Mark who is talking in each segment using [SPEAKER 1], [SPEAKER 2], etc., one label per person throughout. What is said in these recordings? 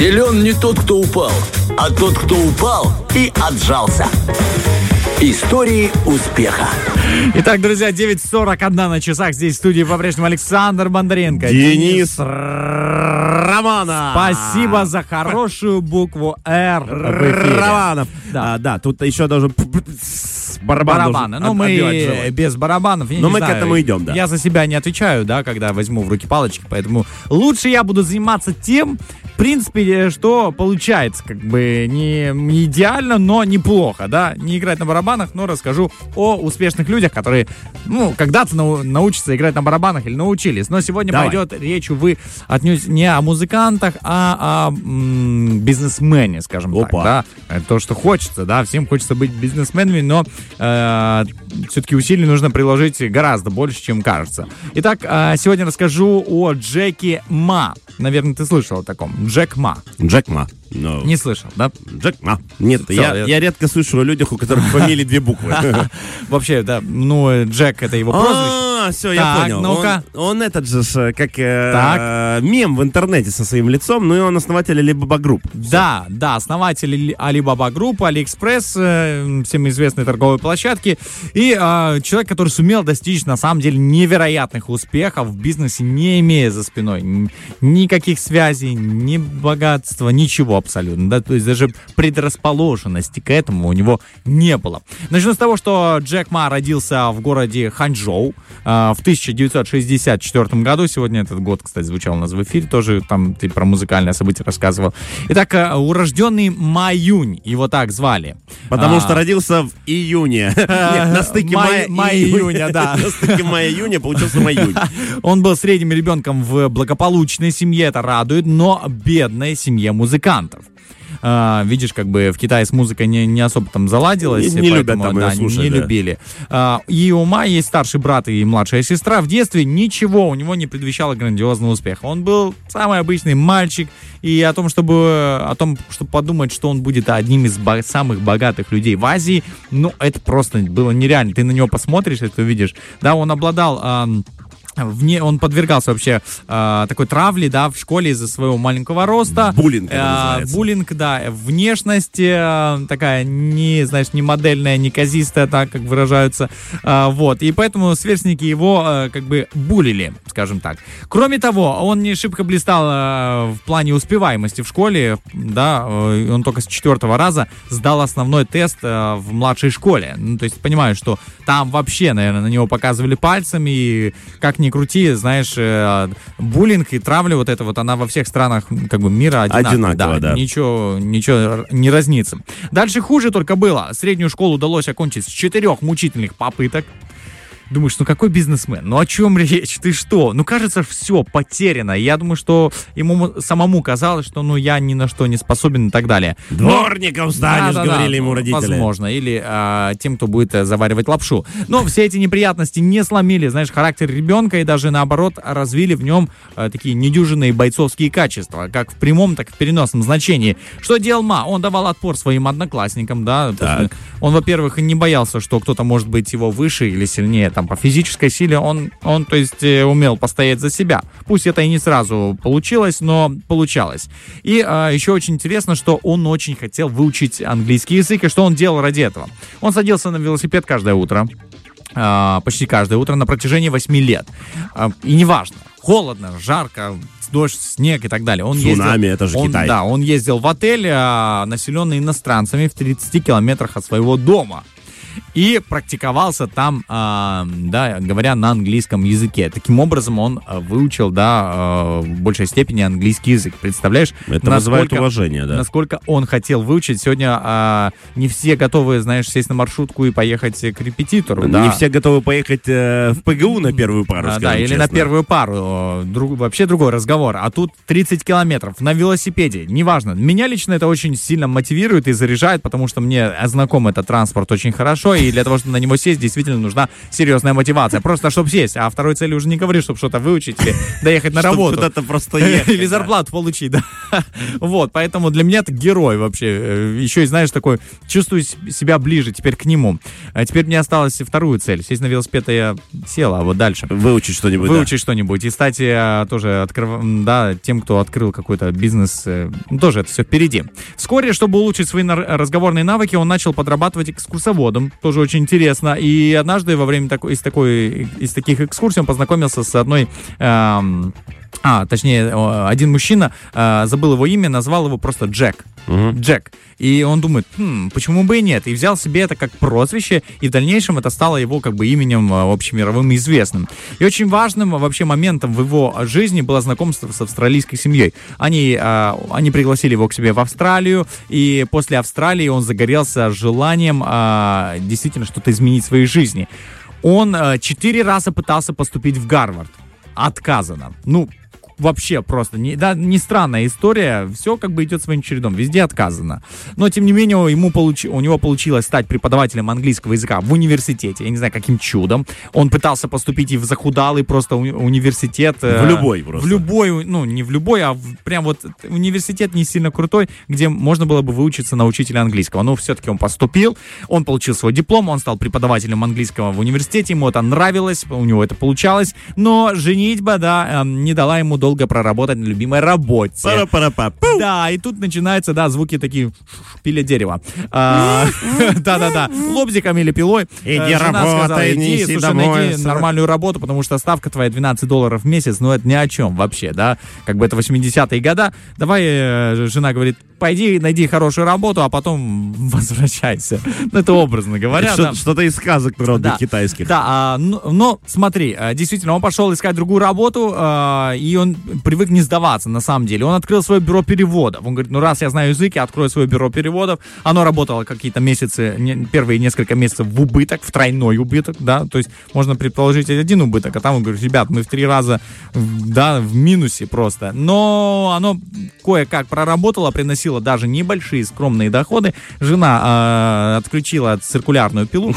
[SPEAKER 1] Силен не тот, кто упал, а тот, кто упал и отжался. Истории успеха.
[SPEAKER 2] Итак, друзья, 9.41 на часах. Здесь в студии по-прежнему Александр Бондаренко.
[SPEAKER 3] Денис Романов.
[SPEAKER 2] Спасибо за хорошую букву «Р».
[SPEAKER 3] Романов.
[SPEAKER 2] Да.
[SPEAKER 3] А, да, тут еще должен с барабан
[SPEAKER 2] Барабаны. Ну, мы без барабанов. я
[SPEAKER 3] Но
[SPEAKER 2] не
[SPEAKER 3] мы к
[SPEAKER 2] знаю.
[SPEAKER 3] этому идем, да.
[SPEAKER 2] Я за себя не отвечаю, да, когда возьму в руки палочки, поэтому лучше я буду заниматься тем, принципе, что получается, как бы не, не идеально, но неплохо, да, не играть на барабанах, но расскажу о успешных людях, которые, ну, когда-то нау- научатся играть на барабанах или научились. Но сегодня
[SPEAKER 3] Давай.
[SPEAKER 2] пойдет речь, увы, отнюдь не о музыкантах, а о м, бизнесмене, скажем так,
[SPEAKER 3] Опа.
[SPEAKER 2] да, Это то, что хочется, да, всем хочется быть бизнесменами, но все-таки усилий нужно приложить гораздо больше, чем кажется. Итак, э, сегодня расскажу о Джеки Ма. Наверное, ты слышал о таком. Джек Ма.
[SPEAKER 3] Джек Ма. Ну,
[SPEAKER 2] Не слышал, да?
[SPEAKER 3] Джек Ма. Нет,
[SPEAKER 2] Всё,
[SPEAKER 3] я,
[SPEAKER 2] я-
[SPEAKER 3] я редко слышу о людях, у которых фамилии две буквы.
[SPEAKER 2] Вообще, да, ну, Джек это его прозвище.
[SPEAKER 3] А, все, я
[SPEAKER 2] Так,
[SPEAKER 3] понял.
[SPEAKER 2] ну-ка.
[SPEAKER 3] Он, он этот же, как э,
[SPEAKER 2] Так.
[SPEAKER 3] мем в интернете со своим лицом, ну и он основатель Alibaba Group.
[SPEAKER 2] Да, да, основатель Alibaba Group, Алиэкспресс, э, всем известной торговой площадки. И э, человек, который сумел достичь, на самом деле, невероятных успехов в бизнесе, не имея за спиной никаких связей, ни богатства, ничего абсолютно. Да? То есть даже предрасположенности к этому у него не было. Начну с того, что Джек Ма родился в городе Ханчжоу э, в 1964 году. Сегодня этот год, кстати, звучал у нас в эфире, тоже там ты про музыкальное событие рассказывал. Итак, э, урожденный Маюнь, его так звали.
[SPEAKER 3] Потому
[SPEAKER 2] А,
[SPEAKER 3] что родился в июне. Нет, на стыке
[SPEAKER 2] май-
[SPEAKER 3] мая
[SPEAKER 2] мая
[SPEAKER 3] и
[SPEAKER 2] июня, да.
[SPEAKER 3] На стыке мая-июня получился маюнь.
[SPEAKER 2] Он был средним ребенком в благополучной семье, это радует, но бедной семье музыкантов. А, видишь, как бы в Китае с музыкой не, не особо там заладилось.
[SPEAKER 3] Не- не любят
[SPEAKER 2] поэтому,
[SPEAKER 3] там её
[SPEAKER 2] да,
[SPEAKER 3] слушать,
[SPEAKER 2] не
[SPEAKER 3] да.
[SPEAKER 2] любили. А, и у Ма есть старший брат и младшая сестра. В детстве ничего у него не предвещало грандиозного успеха. Он был самый обычный мальчик. И о том, чтобы, о том, чтобы подумать, что он будет одним из бо- самых богатых людей в Азии, ну, это просто было нереально. Ты на него посмотришь, ты увидишь. Да, он обладал... ам, Вне, он подвергался вообще э, такой травле, да, в школе из-за своего маленького роста.
[SPEAKER 3] Буллинг это
[SPEAKER 2] Э, буллинг, да. Внешность э, такая не, знаешь, не модельная, не казистая, так как выражаются. Э, вот. И поэтому сверстники его э, как бы булили, скажем так. Кроме того, он не шибко блистал э, в плане успеваемости в школе, да. э, он только с четвертого раза сдал основной тест э, в младшей школе. Ну, то есть понимаю, что там вообще, наверное, на него показывали пальцем, и как ни крути, знаешь, э, буллинг и травля вот это вот, она во всех странах как бы мира одинакова.
[SPEAKER 3] Одинаково, да.
[SPEAKER 2] Ничего, ничего р- не разнится. Дальше хуже только было. Среднюю школу удалось окончить с четырех мучительных попыток. Думаешь, ну какой бизнесмен? Ну о чем речь? Ты что? Ну кажется, все потеряно. Я думаю, что ему самому казалось, что ну я ни на что не способен и так далее.
[SPEAKER 3] Дворником станешь,
[SPEAKER 2] да-да-да,
[SPEAKER 3] говорили ему родители.
[SPEAKER 2] Возможно. Или а, тем, кто будет э, заваривать лапшу. Но все эти неприятности не сломили, знаешь, характер ребенка и даже наоборот развили в нем э, такие недюжинные бойцовские качества, как в прямом, так и в переносном значении. Что делал Ма? Он давал отпор своим одноклассникам, да.
[SPEAKER 3] Так.
[SPEAKER 2] Он, во-первых, не боялся, что кто-то может быть его выше или сильнее, там, по физической силе. Он, он то есть, э, умел постоять за себя. Пусть это и не сразу получилось, но получалось. И а, еще очень интересно, что он очень хотел выучить английский язык, и что он делал ради этого. Он садился на велосипед каждое утро, а, почти каждое утро на протяжении 8 лет. А, и неважно, холодно, жарко, дождь, снег и так далее. Он
[SPEAKER 3] Цунами,
[SPEAKER 2] ездил,
[SPEAKER 3] это же
[SPEAKER 2] он,
[SPEAKER 3] Китай.
[SPEAKER 2] Да, он ездил в отель, населенный иностранцами в 30 километрах от своего дома. И практиковался там, а, да, говоря на английском языке. Таким образом, он а, выучил, да, а, в большей степени английский язык. Представляешь?
[SPEAKER 3] Это вызывает уважение, да.
[SPEAKER 2] Насколько он хотел выучить. Сегодня не все готовы, знаешь, сесть на маршрутку и поехать к репетитору. да.
[SPEAKER 3] Не все готовы поехать э, в ПГУ на первую пару,
[SPEAKER 2] А, да, или
[SPEAKER 3] честно.
[SPEAKER 2] на первую пару. друг- вообще другой разговор. А тут 30 километров на велосипеде. Неважно. Меня лично это очень сильно мотивирует и заряжает, потому что мне знаком этот транспорт очень хорошо. Хорошо, и для того, чтобы на него сесть, действительно нужна серьезная мотивация. Просто чтобы сесть, а второй цели уже не говоришь, чтобы что-то выучить или доехать на работу.
[SPEAKER 3] куда-то просто ехать.
[SPEAKER 2] Или зарплату получить, да. Вот, поэтому для меня это герой вообще. Э, Еще и, знаешь, такой, чувствую себя ближе теперь к нему. А теперь мне осталось вторую цель. Сесть на велосипед и я сел, а вот дальше.
[SPEAKER 3] Выучить что-нибудь, да.
[SPEAKER 2] Выучить что-нибудь. И, кстати, э, тоже открыв... да, тем, кто открыл какой-то бизнес, э, тоже это все впереди. Вскоре, чтобы улучшить свои разговорные навыки, он начал подрабатывать экскурсоводом. Тоже очень интересно. И однажды во время такой, из, такой, из таких экскурсий он познакомился с одной... эм, а, точнее, один мужчина, э, забыл его имя, назвал его просто Джек. Джек. И он думает, «Хм, почему бы и нет? И взял себе это как прозвище, и в дальнейшем это стало его как бы именем э, общемировым и известным. И очень важным вообще моментом в его жизни было знакомство с австралийской семьей. Они, э, они пригласили его к себе в Австралию, и после Австралии он загорелся желанием э, действительно что-то изменить в своей жизни. Он четыре раза пытался поступить в Гарвард. Отказано. Ну, вообще просто не, да, не странная история, все как бы идет своим чередом, везде отказано. Но тем не менее ему получи, у него получилось стать преподавателем английского языка в университете, я не знаю каким чудом. Он пытался поступить и в захудалый просто уни- университет. э,
[SPEAKER 3] В любой просто.
[SPEAKER 2] В любой, ну не в любой, а в- прям вот университет не сильно крутой, где можно было бы выучиться на учителя английского. Но все-таки он поступил, он получил свой диплом, он стал преподавателем английского в университете, ему это нравилось, у него это получалось, но женитьба, да, эм, не дала ему долго проработать на любимой работе.
[SPEAKER 3] Пара-пара-па.
[SPEAKER 2] Да, и тут начинаются, да, звуки такие пиля дерева. А, Да-да-да, лобзиком или пилой.
[SPEAKER 3] Иди
[SPEAKER 2] Э,
[SPEAKER 3] работай,
[SPEAKER 2] иди, слушай, найди
[SPEAKER 3] сорок».
[SPEAKER 2] нормальную работу, потому что ставка твоя 12 долларов в месяц, ну это ни о чем вообще, да. Как бы это 80-е года. Давай, э, жена говорит, пойди найди хорошую работу, а потом возвращайся. Ну это образно говоря.
[SPEAKER 3] Что-то из сказок народных китайских.
[SPEAKER 2] Да, а, но, смотри, а, действительно, он пошел искать другую работу, а, и он привык не сдаваться, на самом деле. Он открыл свое бюро переводов. Он говорит, ну раз я знаю язык, я открою свое бюро переводов. Оно работало какие-то месяцы, не- первые несколько месяцев в убыток, в тройной убыток, да, то есть можно предположить один убыток, а там он говорит, ребят, мы в три раза, да, в минусе просто. Но оно кое-как проработало, приносило даже небольшие скромные доходы. Жена а, отключила циркулярную пилу,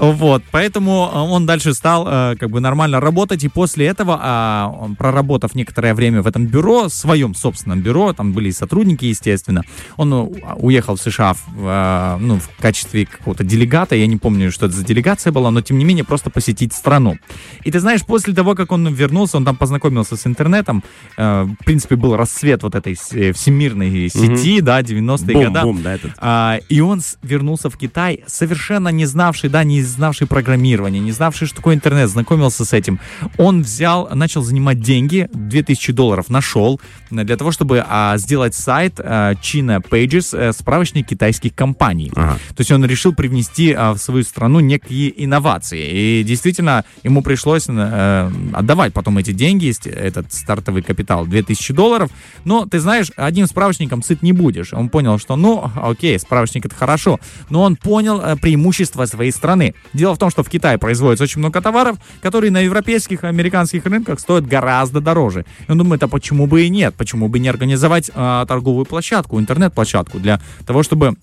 [SPEAKER 2] вот, поэтому а, он дальше стал а, как бы нормально работать, и после этого, а, проработав некоторое время в этом бюро, в своем собственном бюро, там были и сотрудники, естественно, он у- уехал в США в, а, ну, в качестве какого-то делегата, я не помню, что это за делегация была, но тем не менее просто посетить страну. И ты знаешь, после того, как он вернулся, он там познакомился с интернетом, э, в принципе, был расцвет вот этой э, всемирной сети, да, 90-е годы.
[SPEAKER 3] Бум-бум, да, этот.
[SPEAKER 2] А, и он вернулся в Китай, совершенно не знавший, да, не знавший программирование, не знавший, что такое интернет, знакомился с этим. Он взял, начал занимать деньги, 2000 долларов нашел, э, для того, чтобы а, сделать сайт а, China Pages, э, справочник китайских компаний.
[SPEAKER 3] Ага.
[SPEAKER 2] То есть он решил привнести а, в свою страну некие инновации. И действительно, ему пришлось э, отдавать потом эти деньги, этот стартовый капитал, 2000 долларов. Но, ты знаешь, одним справочником сыт не будешь. Он понял, что, ну, окей, справочник это хорошо, но он понял преимущества своей страны. Дело в том, что в Китае производится очень много товаров, которые на европейских и американских рынках стоят гораздо дороже. И он думает, а почему бы и нет? Почему бы не организовать э, торговую площадку, интернет-площадку для того, чтобы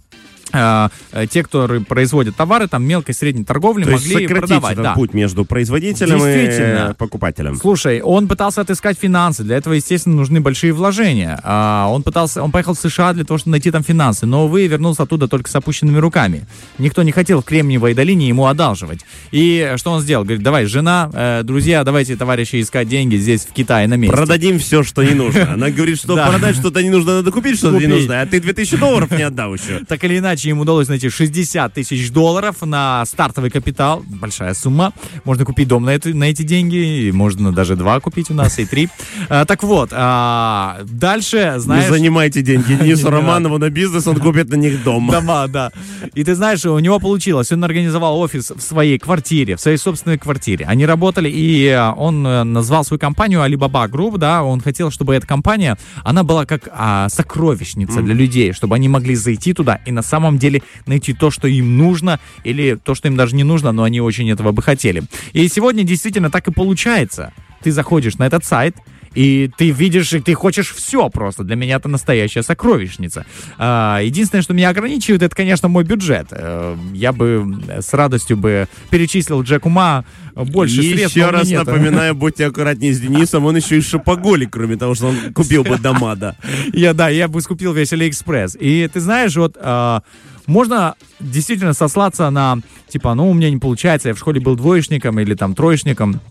[SPEAKER 2] те, кто ры- производят товары, там мелкой, средней торговли,
[SPEAKER 3] То
[SPEAKER 2] могли продавать.
[SPEAKER 3] этот
[SPEAKER 2] да.
[SPEAKER 3] путь между производителем и э, покупателем.
[SPEAKER 2] Слушай, он пытался отыскать финансы. Для этого, естественно, нужны большие вложения. А, он пытался, он поехал в США для того, чтобы найти там финансы, но, увы, вернулся оттуда только с опущенными руками. Никто не хотел в Кремниевой долине ему одалживать. И что он сделал? Говорит, давай, жена, э, друзья, давайте, товарищи, искать деньги здесь, в Китае, на месте.
[SPEAKER 3] Продадим все, что не нужно. Она говорит, что
[SPEAKER 2] Да.
[SPEAKER 3] продать что-то не нужно, надо купить что-то не нужно. А ты 2000 долларов не отдал еще.
[SPEAKER 2] Так или иначе, ему удалось найти 60 тысяч долларов на стартовый капитал. Большая сумма. Можно купить дом на, это- на эти деньги. и Можно даже два купить у нас, и три. А, так вот, а, дальше,
[SPEAKER 3] Не
[SPEAKER 2] знаешь...
[SPEAKER 3] занимайте деньги Денису
[SPEAKER 2] Не
[SPEAKER 3] Романову на бизнес, он купит на них дом.
[SPEAKER 2] Дома, да. И ты знаешь, у него получилось. Он организовал офис в своей квартире, в своей собственной квартире. Они работали, и э, он э, назвал свою компанию Alibaba Group, да, он хотел, чтобы эта компания, она была как а, сокровищница для людей, чтобы они могли зайти туда и на самом деле найти то, что им нужно, или то, что им даже не нужно, но они очень этого бы хотели. И сегодня действительно так и получается. Ты заходишь на этот сайт, И ты видишь, и ты хочешь все просто. Для меня это настоящая сокровищница. А, единственное, что меня ограничивает, это, конечно, мой бюджет. Э, я бы с радостью бы перечислил Джеку Ма больше
[SPEAKER 3] и
[SPEAKER 2] средств.
[SPEAKER 3] еще раз
[SPEAKER 2] нет.
[SPEAKER 3] напоминаю, будьте аккуратнее с Денисом, он еще и шопоголик, кроме того, что он купил бы дома, да.
[SPEAKER 2] Я, да, я бы скупил весь Алиэкспресс. И ты знаешь, вот а, можно действительно сослаться на, типа, ну, у меня не получается, я в школе был двоечником или там троечником,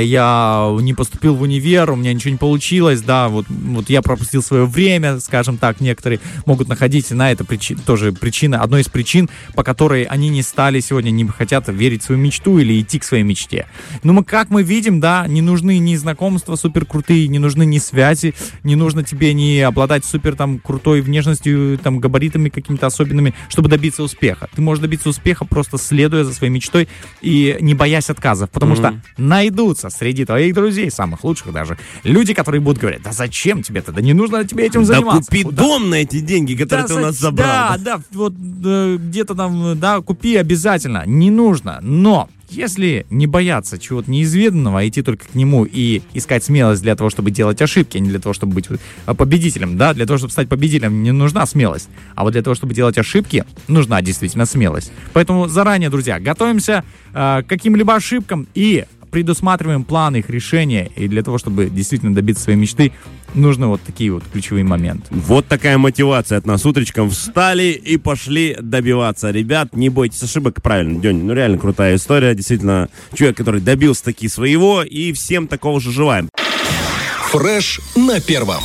[SPEAKER 2] я не поступил в универ, у меня ничего не получилось, да, вот, вот я пропустил свое время, скажем так, некоторые могут находить на это причи- тоже причина, одной из причин, по которой они не стали сегодня, не хотят верить в свою мечту или идти к своей мечте. Ну, мы, как мы видим, да, не нужны ни знакомства супер крутые, не нужны ни связи, не нужно тебе не обладать супер там крутой внешностью, там габаритами какими-то особенными, чтобы добиться успеха. Ты можешь добиться успеха просто следуя за своей мечтой и не боясь отказов, потому что найдутся среди твоих друзей, самых лучших даже, люди, которые будут говорить, да зачем тебе это, да не нужно тебе этим
[SPEAKER 3] Да
[SPEAKER 2] заниматься.
[SPEAKER 3] купи
[SPEAKER 2] Куда?
[SPEAKER 3] дом на эти деньги, которые ты у нас
[SPEAKER 2] за-
[SPEAKER 3] забрал.
[SPEAKER 2] Да, да, вот э, где-то там, да, купи обязательно. Не нужно. Но если не бояться чего-то неизведанного, а идти только к нему и искать смелость для того, чтобы делать ошибки, а не для того, чтобы быть э, победителем, да, для того, чтобы стать победителем, не нужна смелость. А вот для того, чтобы делать ошибки, нужна действительно смелость. Поэтому заранее, друзья, готовимся э, к каким-либо ошибкам и предусматриваем план их решения. И для того, чтобы действительно добиться своей мечты, нужны вот такие вот ключевые моменты.
[SPEAKER 3] Вот такая мотивация от нас. Утречком встали и пошли добиваться. Ребят, не бойтесь ошибок. Правильно, День, ну реально крутая история. Действительно, человек, который добился таки своего. И всем такого же желаем.
[SPEAKER 1] Фреш на первом.